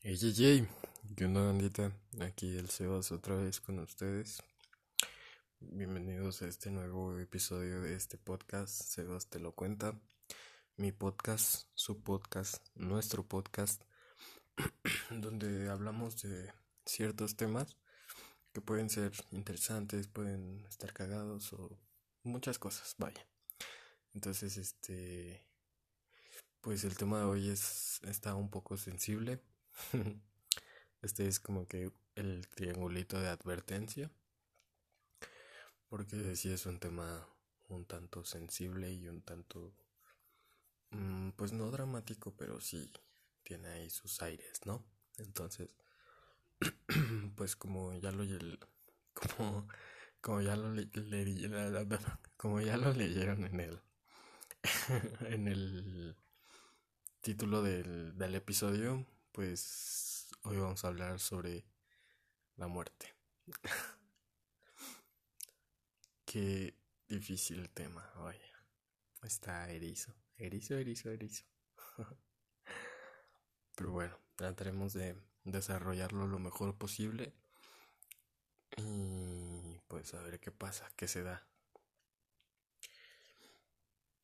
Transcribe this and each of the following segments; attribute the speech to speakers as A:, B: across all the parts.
A: Hey, hey, ¿qué onda, bandita? Aquí el Sebas otra vez con ustedes. Bienvenidos a este nuevo episodio de este podcast. Sebas te lo cuenta. Mi podcast, su podcast, nuestro podcast, donde hablamos de ciertos temas que pueden ser interesantes, pueden estar cagados o muchas cosas, vaya. Entonces, este, pues el tema de hoy es está un poco sensible este es como que el triangulito de advertencia. Porque sí es un tema un tanto sensible y un tanto, mm, pues no dramático, pero sí tiene ahí sus aires, ¿no? Entonces, pues como ya lo como, como ya lo le, como ya lo leyeron en el en el título del, del episodio pues hoy vamos a hablar sobre la muerte. Qué difícil tema, vaya. Está erizo, erizo, erizo, erizo. Pero bueno, trataremos de desarrollarlo lo mejor posible y pues a ver qué pasa, qué se da.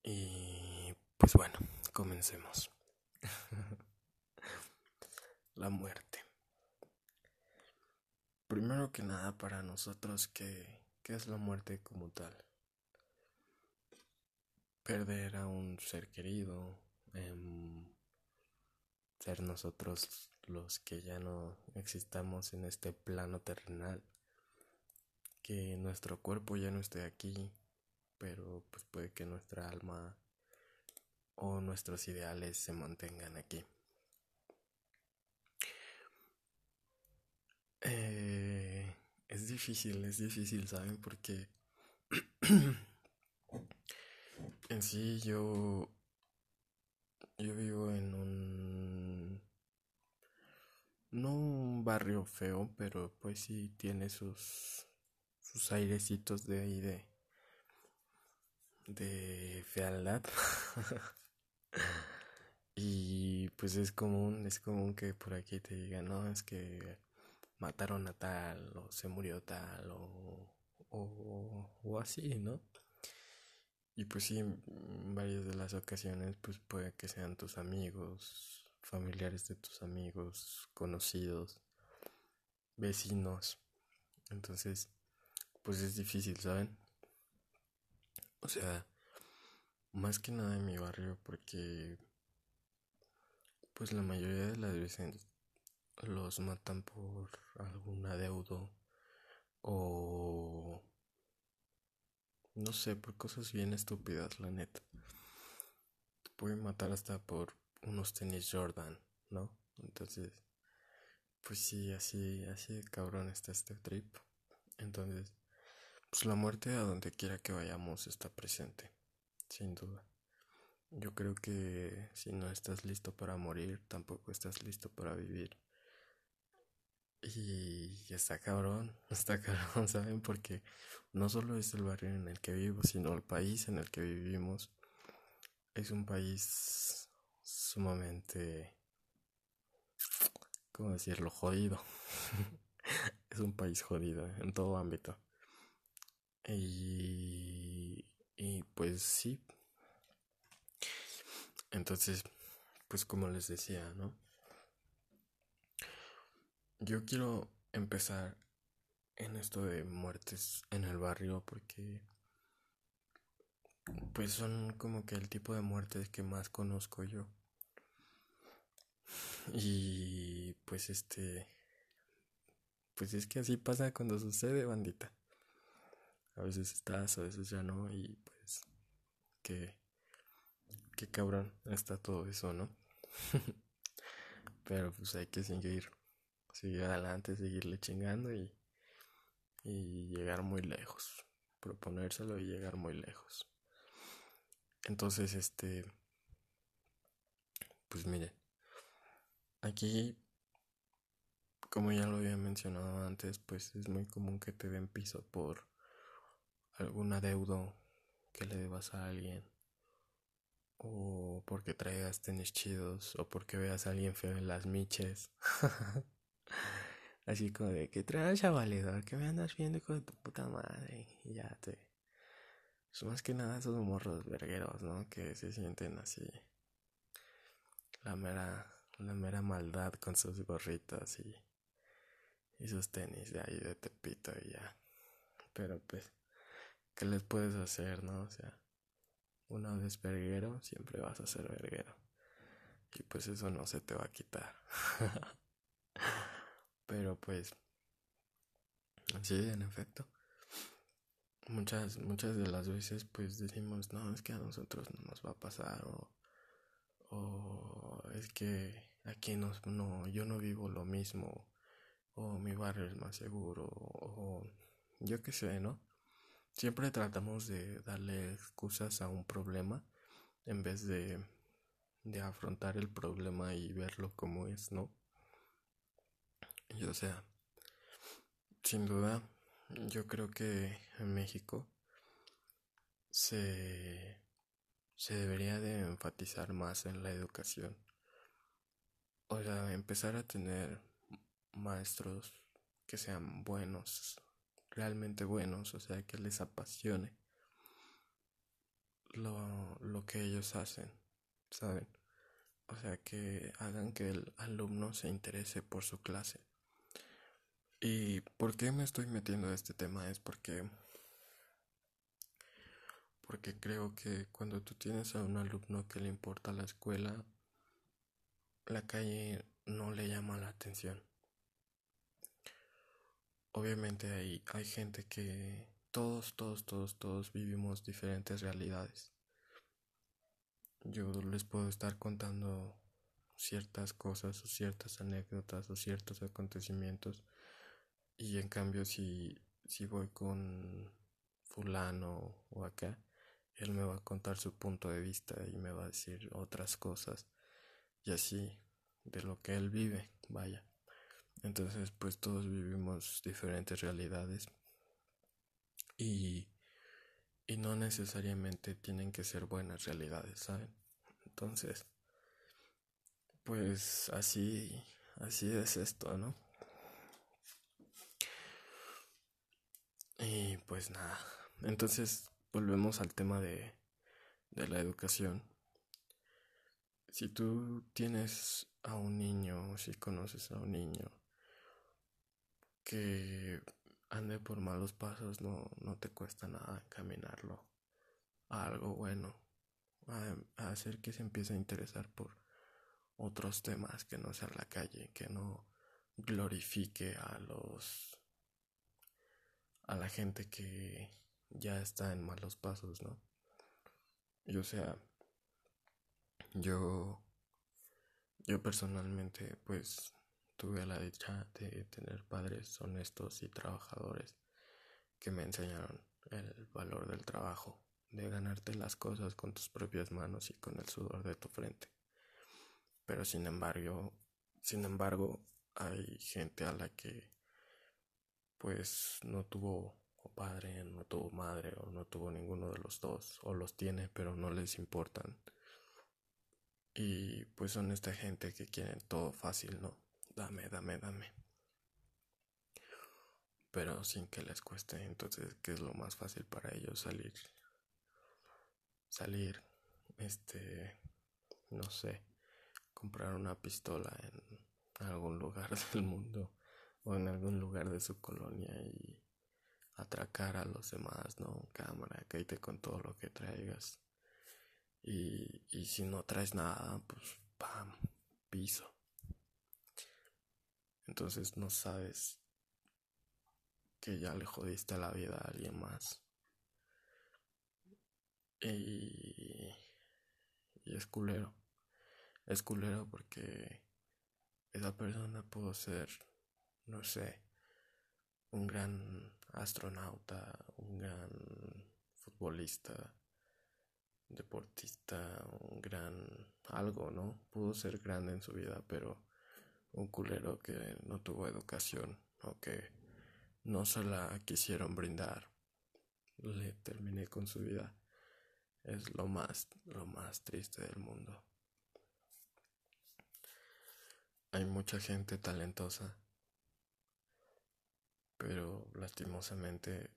A: Y pues bueno, comencemos. la muerte. Primero que nada para nosotros, ¿qué, es la muerte como tal? Perder a un ser querido, em, ser nosotros los que ya no existamos en este plano terrenal, que nuestro cuerpo ya no esté aquí, pero pues puede que nuestra alma o nuestros ideales se mantengan aquí. Eh, es difícil, es difícil, ¿saben? Porque en sí yo, yo vivo en un, no un barrio feo, pero pues sí tiene sus, sus airecitos de ahí de, de fealdad. y pues es común, es común que por aquí te digan, no, es que mataron a tal o se murió tal o, o, así, ¿no? Y pues sí, en varias de las ocasiones pues puede que sean tus amigos, familiares de tus amigos, conocidos, vecinos. Entonces, pues es difícil, ¿saben? O sea, más que nada en mi barrio porque pues la mayoría de las veces los matan por algún adeudo o no sé, por cosas bien estúpidas, la neta. Te pueden matar hasta por unos tenis Jordan, ¿no? Entonces, pues sí, así, así de cabrón está este trip. Entonces, pues la muerte a donde quiera que vayamos está presente, sin duda. Yo creo que si no estás listo para morir, tampoco estás listo para vivir. Y está cabrón, está cabrón, ¿saben? Porque no solo es el barrio en el que vivo, sino el país en el que vivimos. Es un país sumamente, ¿cómo decirlo? Jodido. es un país jodido en todo ámbito. Y, y pues sí. Entonces, pues como les decía, ¿no? Yo quiero empezar en esto de muertes en el barrio porque pues son como que el tipo de muertes que más conozco yo. Y pues este pues es que así pasa cuando sucede, bandita. A veces estás, a veces ya no y pues que qué cabrón está todo eso, ¿no? Pero pues hay que seguir seguir adelante, seguirle chingando y, y llegar muy lejos. Proponérselo y llegar muy lejos. Entonces, este, pues miren, aquí, como ya lo había mencionado antes, pues es muy común que te den piso por algún adeudo que le debas a alguien o porque traigas tenis chidos, o porque veas a alguien feo en las miches. Así como de que traes valedor, que me andas viendo con tu puta madre. Y ya te. Pues más que nada esos morros vergueros, ¿no? Que se sienten así. La mera, la mera maldad con sus gorritos y, y sus tenis de ahí de Tepito y ya. Pero pues, ¿qué les puedes hacer, no? O sea, una vez verguero, siempre vas a ser verguero. Y pues eso no se te va a quitar. Pero pues, sí, en efecto. Muchas, muchas de las veces pues decimos, no, es que a nosotros no nos va a pasar o, o es que aquí no, no, yo no vivo lo mismo o mi barrio es más seguro o yo qué sé, ¿no? Siempre tratamos de darle excusas a un problema en vez de, de afrontar el problema y verlo como es, ¿no? Y o sea, sin duda, yo creo que en México se, se debería de enfatizar más en la educación. O sea, empezar a tener maestros que sean buenos, realmente buenos, o sea, que les apasione lo, lo que ellos hacen, ¿saben? O sea, que hagan que el alumno se interese por su clase. ¿Y por qué me estoy metiendo a este tema? Es porque porque creo que cuando tú tienes a un alumno que le importa la escuela, la calle no le llama la atención. Obviamente hay, hay gente que todos, todos, todos, todos vivimos diferentes realidades. Yo les puedo estar contando ciertas cosas o ciertas anécdotas o ciertos acontecimientos y en cambio si, si voy con fulano o acá, él me va a contar su punto de vista y me va a decir otras cosas y así de lo que él vive, vaya. Entonces pues todos vivimos diferentes realidades y, y no necesariamente tienen que ser buenas realidades, ¿saben? Entonces pues así, así es esto, ¿no? Y pues nada, entonces volvemos al tema de, de la educación. Si tú tienes a un niño, si conoces a un niño que ande por malos pasos, no, no te cuesta nada encaminarlo a algo bueno, a, a hacer que se empiece a interesar por otros temas que no sea la calle, que no glorifique a los a la gente que ya está en malos pasos, ¿no? Y o sea, yo, yo personalmente, pues, tuve la dicha de tener padres honestos y trabajadores que me enseñaron el valor del trabajo, de ganarte las cosas con tus propias manos y con el sudor de tu frente. Pero sin embargo, sin embargo, hay gente a la que pues no tuvo padre, no tuvo madre o no tuvo ninguno de los dos o los tiene pero no les importan. Y pues son esta gente que quieren todo fácil, ¿no? Dame, dame, dame. Pero sin que les cueste, entonces, ¿qué es lo más fácil para ellos salir? Salir, este, no sé, comprar una pistola en algún lugar del mundo o en algún lugar de su colonia y atracar a los demás, ¿no? Cámara, cállate con todo lo que traigas. Y, y si no traes nada, pues pam, piso. Entonces no sabes que ya le jodiste la vida a alguien más. Y, y es culero. Es culero porque esa persona pudo ser no sé, un gran astronauta, un gran futbolista, deportista, un gran algo, ¿no? Pudo ser grande en su vida, pero un culero que no tuvo educación o que no se la quisieron brindar. Le terminé con su vida. es lo más, lo más triste del mundo. Hay mucha gente talentosa, pero lastimosamente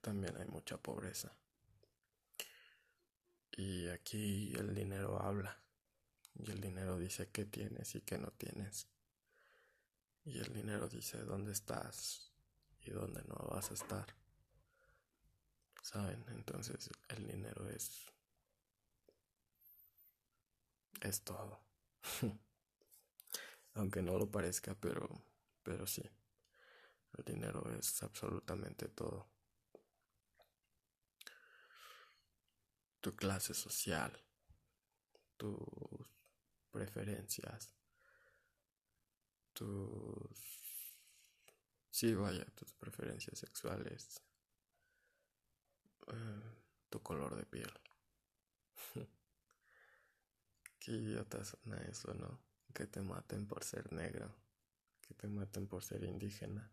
A: también hay mucha pobreza. Y aquí el dinero habla. Y el dinero dice qué tienes y qué no tienes. Y el dinero dice dónde estás y dónde no vas a estar. ¿Saben? Entonces el dinero es... Es todo. Aunque no lo parezca, pero, pero sí. El dinero es absolutamente todo. Tu clase social, tus preferencias, tus... Sí, vaya, tus preferencias sexuales, eh, tu color de piel. Qué idiota suena eso, ¿no? Que te maten por ser negro, que te maten por ser indígena,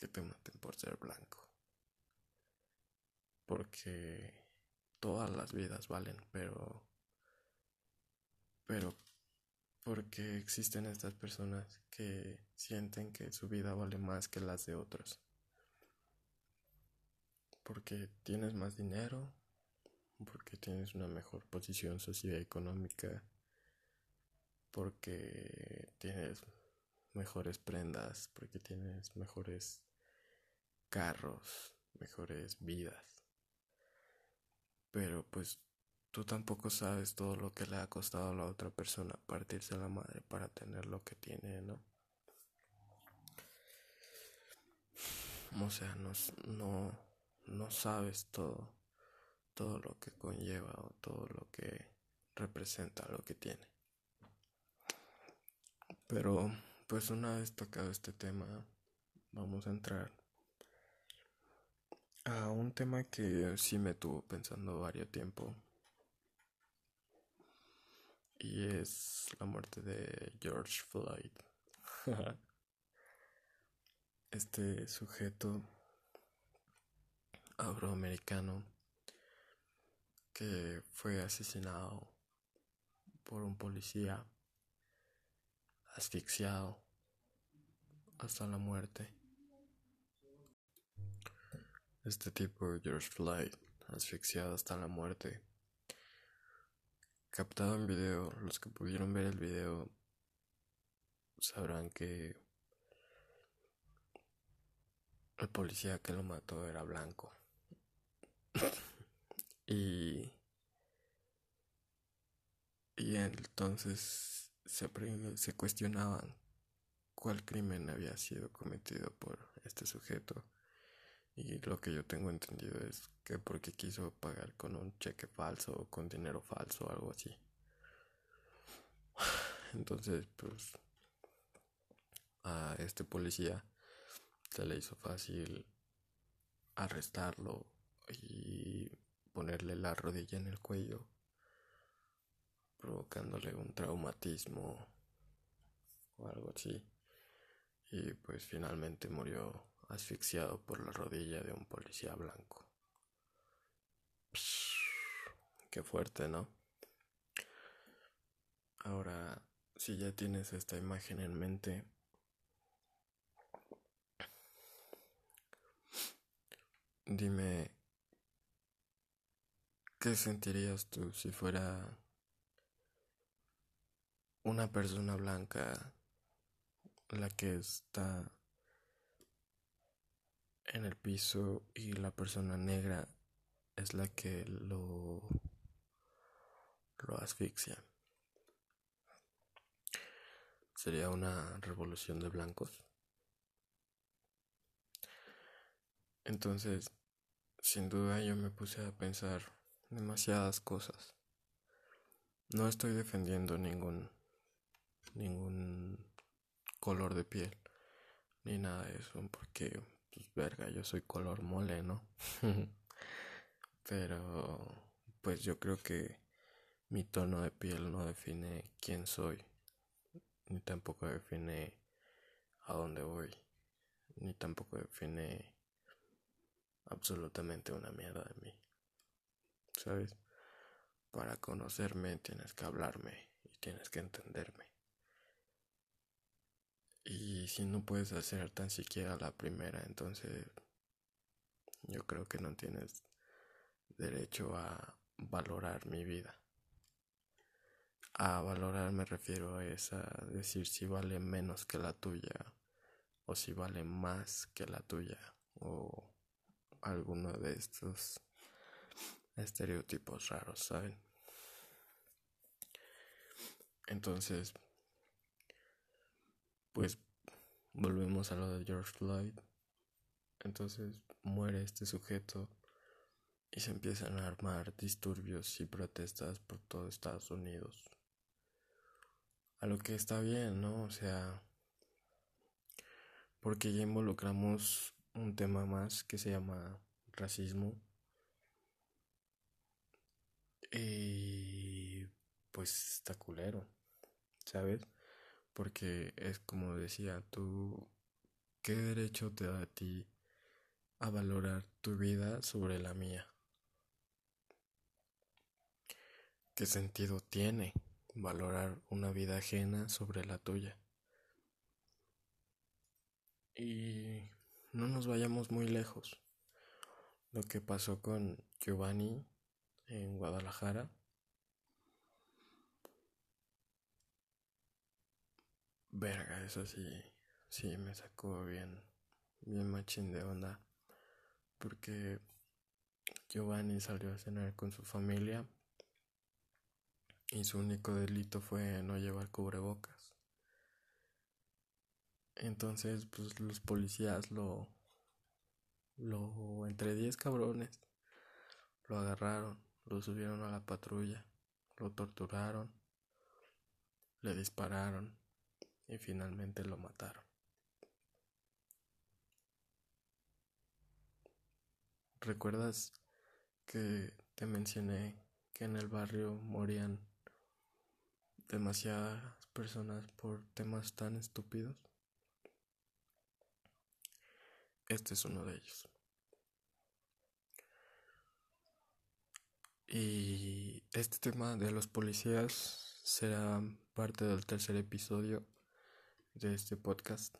A: que te maten por ser blanco. Porque todas las vidas valen, pero... Pero porque existen estas personas que sienten que su vida vale más que las de otros. Porque tienes más dinero, porque tienes una mejor posición socioeconómica, porque tienes mejores prendas, porque tienes mejores carros, mejores vidas. Pero pues tú tampoco sabes todo lo que le ha costado a la otra persona partirse la madre para tener lo que tiene, ¿no? O sea, no, no, no sabes todo, todo lo que conlleva o todo lo que representa lo que tiene. Pero, pues una vez tocado este tema, vamos a entrar a un tema que sí me tuvo pensando varios tiempo. Y es la muerte de George Floyd. este sujeto afroamericano que fue asesinado por un policía, asfixiado hasta la muerte. Este tipo, George Floyd, asfixiado hasta la muerte. Captado en video, los que pudieron ver el video sabrán que el policía que lo mató era blanco. y y entonces se, se cuestionaban cuál crimen había sido cometido por este sujeto y lo que yo tengo entendido es que porque quiso pagar con un cheque falso o con dinero falso o algo así. Entonces, pues a este policía se le hizo fácil arrestarlo y ponerle la rodilla en el cuello, provocándole un traumatismo o algo así. Y pues finalmente murió asfixiado por la rodilla de un policía blanco. qué fuerte, ¿no? Ahora, si ya tienes esta imagen en mente, dime, ¿qué sentirías tú si fuera una persona blanca la que está en el piso y la persona negra es la que lo lo asfixia. Sería una revolución de blancos. Entonces, sin duda yo me puse a pensar demasiadas cosas. No estoy defendiendo ningún ningún color de piel ni nada de eso porque pues verga, yo soy color mole, ¿no? Pero pues yo creo que mi tono de piel no define quién soy, ni tampoco define a dónde voy, ni tampoco define absolutamente una mierda de mí. ¿Sabes? Para conocerme tienes que hablarme y tienes que entenderme. Y si no puedes hacer tan siquiera la primera, entonces yo creo que no tienes derecho a valorar mi vida. A valorar me refiero a esa, decir si vale menos que la tuya o si vale más que la tuya o alguno de estos estereotipos raros, ¿saben? Entonces, pues volvemos a lo de George Floyd. Entonces muere este sujeto y se empiezan a armar disturbios y protestas por todo Estados Unidos. A lo que está bien, ¿no? O sea, porque ya involucramos un tema más que se llama racismo. Y pues está culero, ¿sabes? Porque es como decía, tú, ¿qué derecho te da a ti a valorar tu vida sobre la mía? ¿Qué sentido tiene valorar una vida ajena sobre la tuya? Y no nos vayamos muy lejos. Lo que pasó con Giovanni en Guadalajara. Verga, eso sí, sí me sacó bien, bien machín de onda. Porque Giovanni salió a cenar con su familia y su único delito fue no llevar cubrebocas. Entonces, pues los policías lo, lo, entre 10 cabrones, lo agarraron, lo subieron a la patrulla, lo torturaron, le dispararon y finalmente lo mataron. ¿Recuerdas que te mencioné que en el barrio morían demasiadas personas por temas tan estúpidos? Este es uno de ellos. Y este tema de los policías será parte del tercer episodio de este podcast.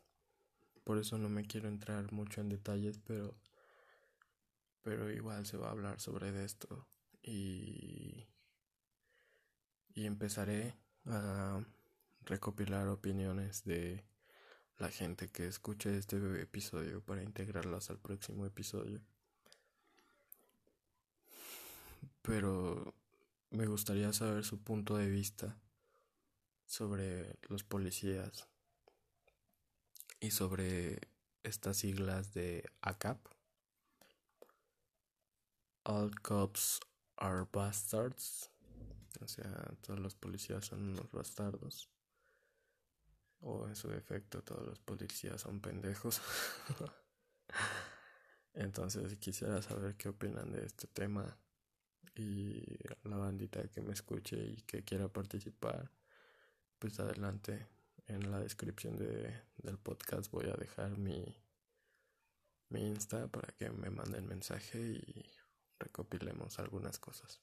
A: Por eso no me quiero entrar mucho en detalles, pero pero igual se va a hablar sobre esto y y empezaré a recopilar opiniones de la gente que escuche este episodio para integrarlas al próximo episodio. Pero me gustaría saber su punto de vista sobre los policías y sobre estas siglas de ACAP. All cops are bastards. O sea, todos los policías son unos bastardos o en su defecto todos los policías son pendejos. Entonces quisiera saber qué opinan de este tema y la bandita que me escuche y que quiera participar, pues adelante. En la descripción de, del podcast voy a dejar mi, mi Insta para que me manden mensaje y recopilemos algunas cosas.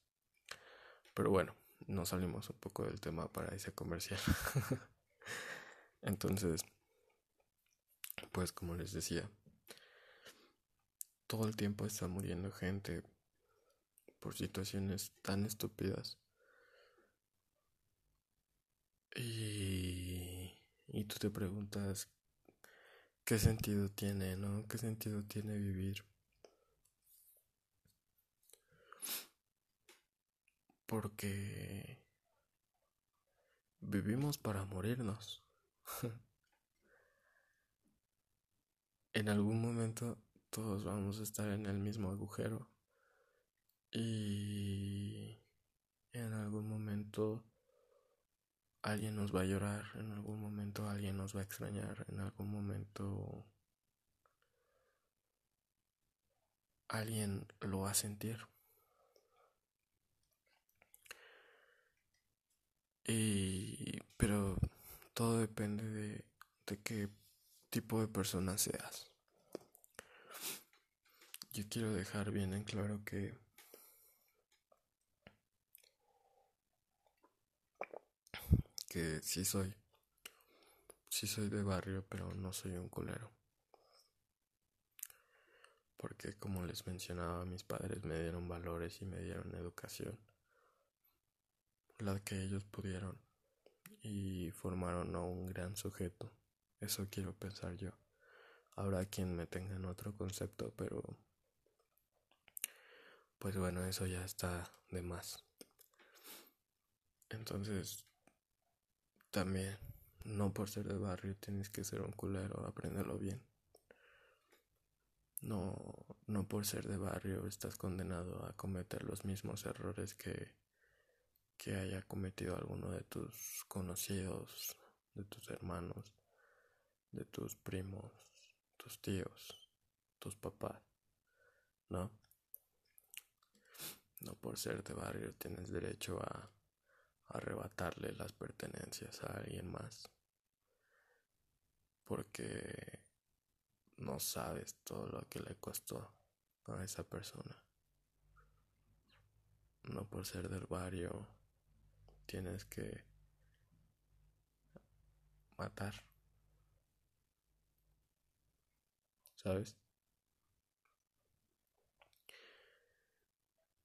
A: Pero bueno, nos salimos un poco del tema para ese comercial. Entonces, pues como les decía, todo el tiempo está muriendo gente por situaciones tan estúpidas. Y, y tú te preguntas, ¿qué sentido tiene, no? ¿Qué sentido tiene vivir? Porque vivimos para morirnos. en algún momento todos vamos a estar en el mismo agujero y en algún momento alguien nos va a llorar, en algún momento alguien nos va a extrañar, en algún momento alguien lo va a sentir. Y pero todo depende de de qué tipo de persona seas. yo quiero dejar bien en claro que que sí soy sí soy de barrio, pero no soy un culero. Porque como les mencionaba, mis padres me dieron valores y me dieron educación. La que ellos pudieron. Y formaron a un gran sujeto. Eso quiero pensar yo. Habrá quien me tenga en otro concepto, pero pues bueno, eso ya está de más. Entonces, también, no por ser de barrio tienes que ser un culero, aprenderlo bien. No, no por ser de barrio estás condenado a cometer los mismos errores que, que haya cometido alguno de tus conocidos, de tus hermanos, de tus primos, tus tíos, tus papás, ¿no? No por ser de barrio tienes derecho a arrebatarle las pertenencias a alguien más. Porque no sabes todo lo que le costó a esa persona. No por ser del barrio tienes que matar. ¿Sabes?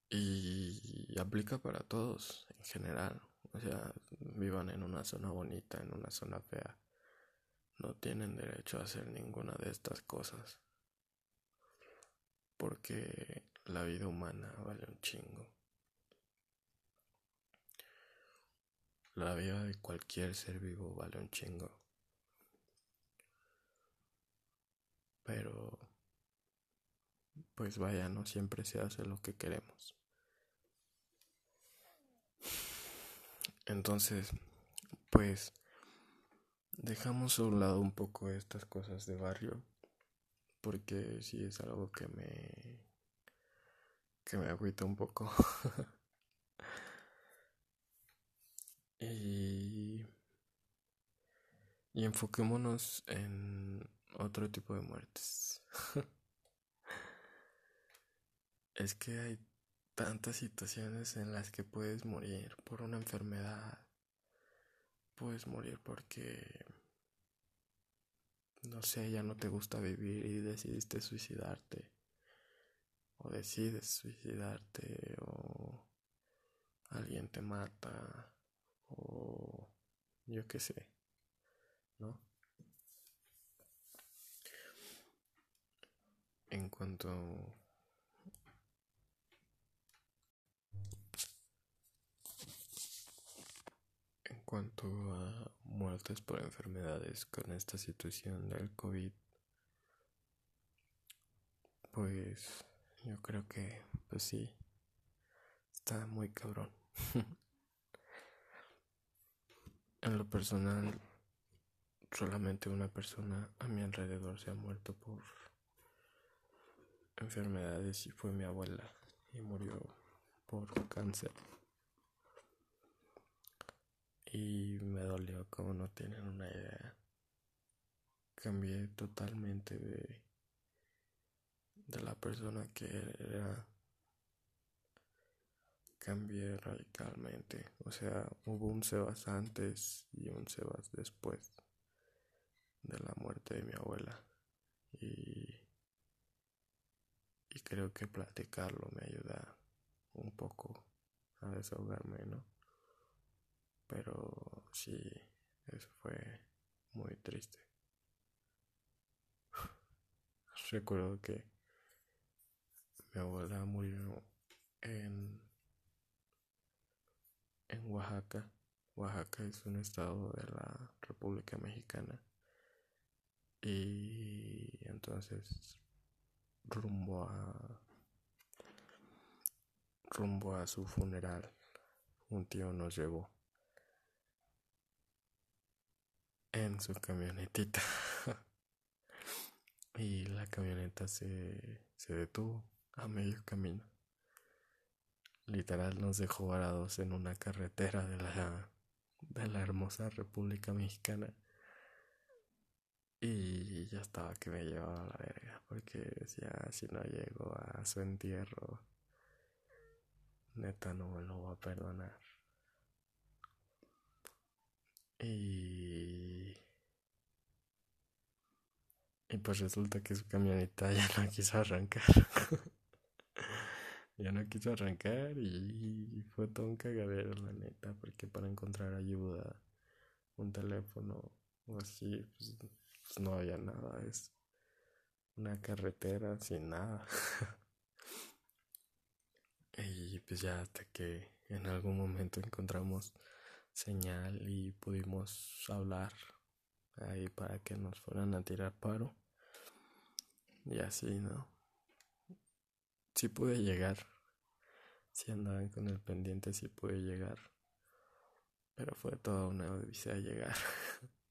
A: Y aplica para todos en general. O sea, vivan en una zona bonita, en una zona fea. No tienen derecho a hacer ninguna de estas cosas. Porque la vida humana vale un chingo. La vida de cualquier ser vivo vale un chingo. Pero, pues vaya, no siempre se hace lo que queremos. Entonces, pues dejamos a un lado un poco estas cosas de barrio, porque sí es algo que me que me agüita un poco. y y enfoquémonos en otro tipo de muertes. es que hay tantas situaciones en las que puedes morir por una enfermedad, puedes morir porque, no sé, ya no te gusta vivir y decidiste suicidarte, o decides suicidarte, o alguien te mata, o yo qué sé, ¿no? En cuanto cuanto a muertes por enfermedades con esta situación del COVID, pues yo creo que, pues sí, está muy cabrón. en lo personal, solamente una persona a mi alrededor se ha muerto por enfermedades y fue mi abuela y murió por cáncer y me dolió como no tienen una idea. Cambié totalmente de, de la persona que era. Cambié radicalmente. O sea, hubo un Sebas antes y un Sebas después de la muerte de mi abuela. Y, y creo que platicarlo me ayuda un poco a desahogarme, ¿no? Pero sí, eso fue muy triste. Recuerdo que mi abuela murió en, en Oaxaca. Oaxaca es un estado de la República Mexicana. Y entonces rumbo a rumbo a su funeral un tío nos llevó en su camionetita. y la camioneta se, se detuvo a medio camino. Literal nos dejó varados en una carretera de la, de la hermosa República Mexicana. Y ya estaba que me llevaba a la verga, porque decía, si no llego a su entierro, neta no me lo voy a perdonar. Y... Y pues resulta que su camioneta ya no quiso arrancar. ya no quiso arrancar y fue todo un cagadero, la neta, porque para encontrar ayuda, un teléfono o así, pues, pues no había nada, es una carretera sin nada. y pues ya hasta que en algún momento encontramos señal y pudimos hablar ahí para que nos fueran a tirar paro. Y así, ¿no? Sí pude llegar. Si andaban con el pendiente, sí pude llegar. Pero fue toda una odisea llegar.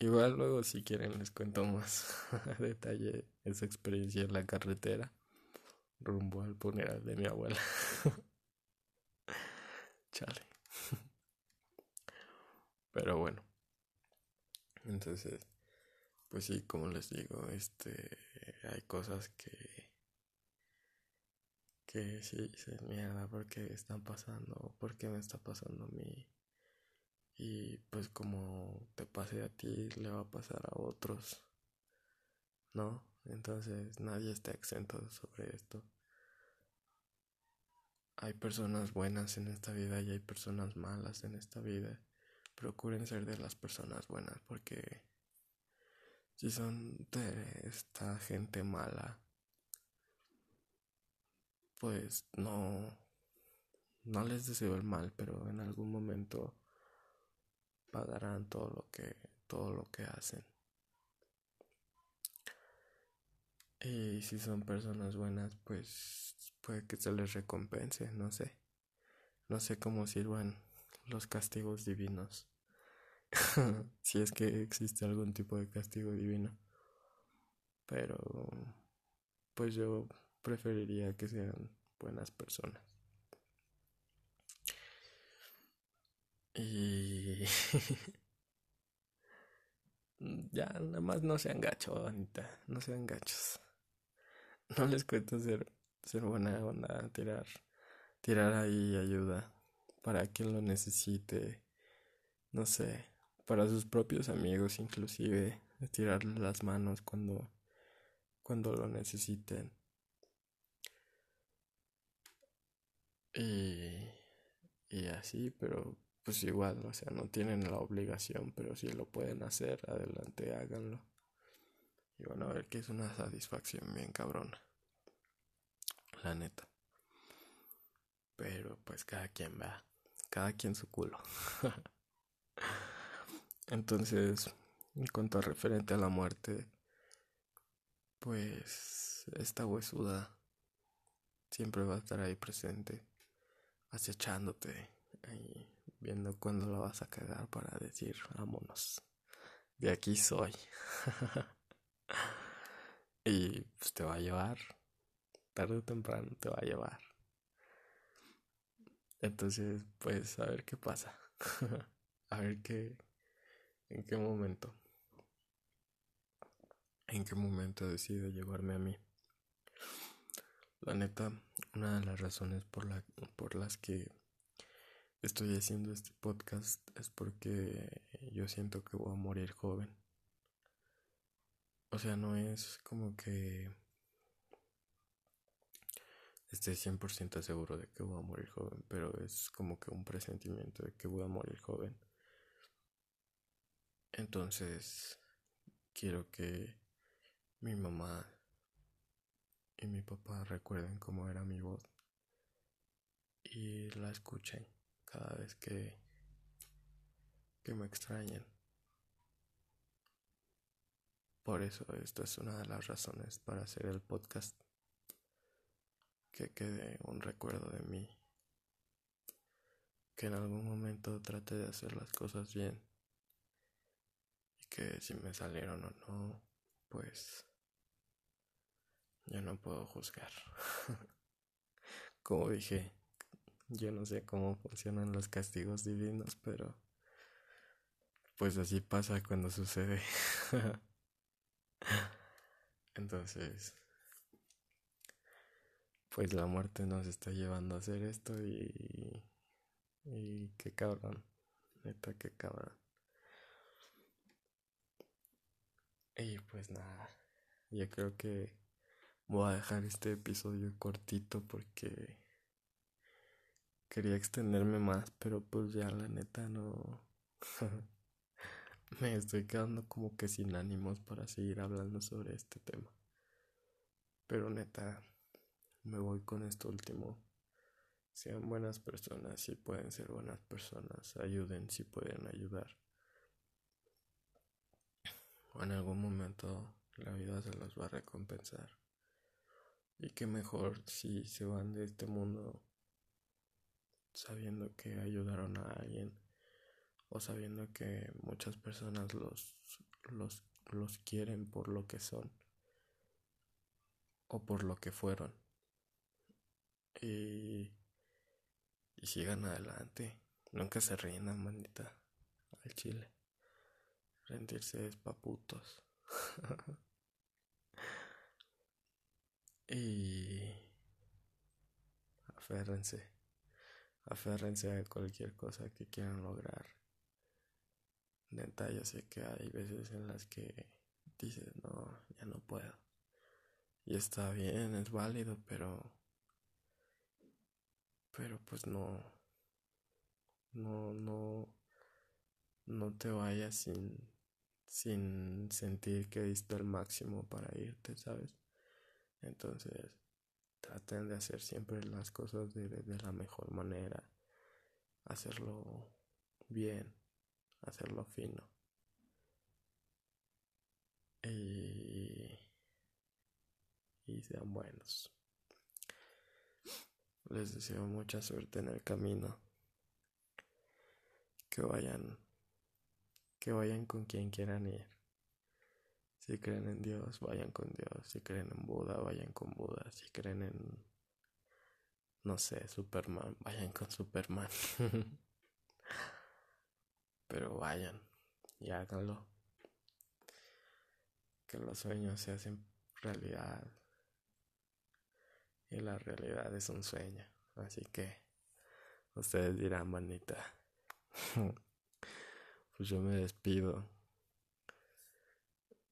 A: Igual luego si quieren les cuento más a detalle esa experiencia en la carretera rumbo al funeral de mi abuela. Chale. Pero bueno. Entonces, pues sí, como les digo, este hay cosas que que sí dices, mierda, ¿por qué están pasando? ¿Por qué me está pasando a mí? Y pues como te pase a ti, le va a pasar a otros, ¿no? Entonces nadie está exento sobre esto. Hay personas buenas en esta vida y hay personas malas en esta vida. Procuren ser de las personas buenas porque si son de esta gente mala, pues no, no les deseo el mal, pero en algún momento pagarán todo lo que, todo lo que hacen. Y si son personas buenas, pues puede que se les recompense, no sé. No sé cómo sirvan los castigos divinos. si es que existe algún tipo de castigo divino. Pero pues yo preferiría que sean buenas personas. Y ya, nada más no sean gachos, Anita, no sean gachos. No les cuento ser, ser buena onda, tirar, tirar ahí ayuda para quien lo necesite, no sé, para sus propios amigos inclusive, tirarle las manos cuando, cuando lo necesiten. Y, y así, pero pues igual, o sea, no tienen la obligación, pero si lo pueden hacer, adelante, háganlo. Y bueno, a ver que es una satisfacción bien cabrona. La neta. Pero pues cada quien va, cada quien su culo. Entonces, en cuanto a referente a la muerte, pues esta huesuda siempre va a estar ahí presente acechándote ahí viendo cuándo la vas a cagar para decir vámonos de aquí soy y pues te va a llevar tarde o temprano te va a llevar. Entonces pues a ver qué pasa. A ver qué en qué momento en qué momento decide llevarme a mí la neta, una de las razones por, la, por las que estoy haciendo este podcast es porque yo siento que voy a morir joven. O sea, no es como que esté 100% seguro de que voy a morir joven, pero es como que un presentimiento de que voy a morir joven. Entonces, quiero que mi mamá y mi papá recuerden cómo era mi voz y la escuchen cada vez que, que me extrañen. Por eso esta es una de las razones para hacer el podcast. Que quede un recuerdo de mí. Que en algún momento trate de hacer las cosas bien. Que si me salieron o no, pues yo no puedo juzgar. Como dije, yo no sé cómo funcionan los castigos divinos, pero pues así pasa cuando sucede. Entonces, pues la muerte nos está llevando a hacer esto y, y qué cabrón, neta, qué cabrón. Y pues nada, yo creo que voy a dejar este episodio cortito porque quería extenderme más, pero pues ya la neta no... Me estoy quedando como que sin ánimos para seguir hablando sobre este tema. Pero neta, me voy con esto último. Sean buenas personas si pueden ser buenas personas. Ayuden si pueden ayudar. En algún momento la vida se los va a recompensar. Y qué mejor si se van de este mundo sabiendo que ayudaron a alguien o sabiendo que muchas personas los, los, los quieren por lo que son o por lo que fueron. Y, y sigan adelante. Nunca se rindan manita al chile rendirse es paputos y aférrense aférrense a cualquier cosa que quieran lograr Neta, yo sé que hay veces en las que dices, no, ya no puedo. Y está bien, es válido, pero... Pero pues no... No, no... No te vayas sin... Sin sentir que diste el máximo para irte, ¿sabes? Entonces, traten de hacer siempre las cosas de, de la mejor manera. Hacerlo bien hacerlo fino. Y, y sean buenos. Les deseo mucha suerte en el camino. Que vayan, que vayan con quien quieran ir. Si creen en Dios, vayan con Dios. Si creen en Buda, vayan con Buda. Si creen en, no sé, Superman, vayan con Superman. Pero vayan y háganlo. Que los sueños se hacen realidad. Y la realidad es un sueño. Así que ustedes dirán, manita. pues yo me despido.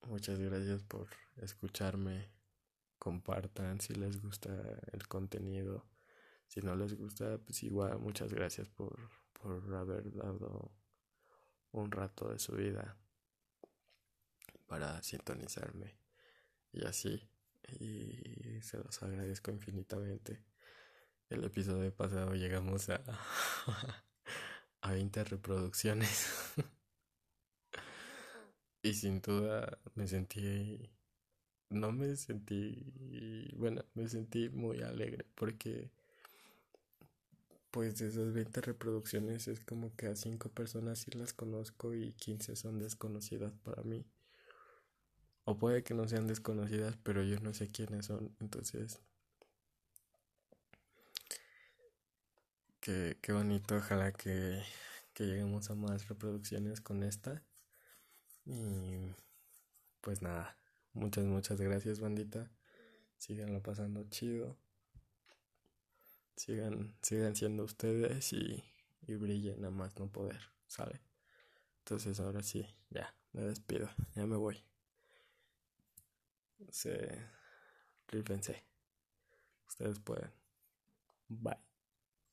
A: Muchas gracias por escucharme. Compartan si les gusta el contenido. Si no les gusta, pues igual muchas gracias por, por haber dado un rato de su vida para sintonizarme y así y se los agradezco infinitamente el episodio pasado llegamos a a 20 reproducciones y sin duda me sentí no me sentí bueno me sentí muy alegre porque pues de esas 20 reproducciones es como que a 5 personas sí las conozco y 15 son desconocidas para mí. O puede que no sean desconocidas, pero yo no sé quiénes son. Entonces, qué, qué bonito. Ojalá que, que lleguemos a más reproducciones con esta. Y pues nada, muchas, muchas gracias, bandita. Síganlo pasando chido sigan, sigan siendo ustedes y, y brillen a más no poder, ¿sale? Entonces ahora sí, ya, me despido, ya me voy. Se rífense. Ustedes pueden. Bye.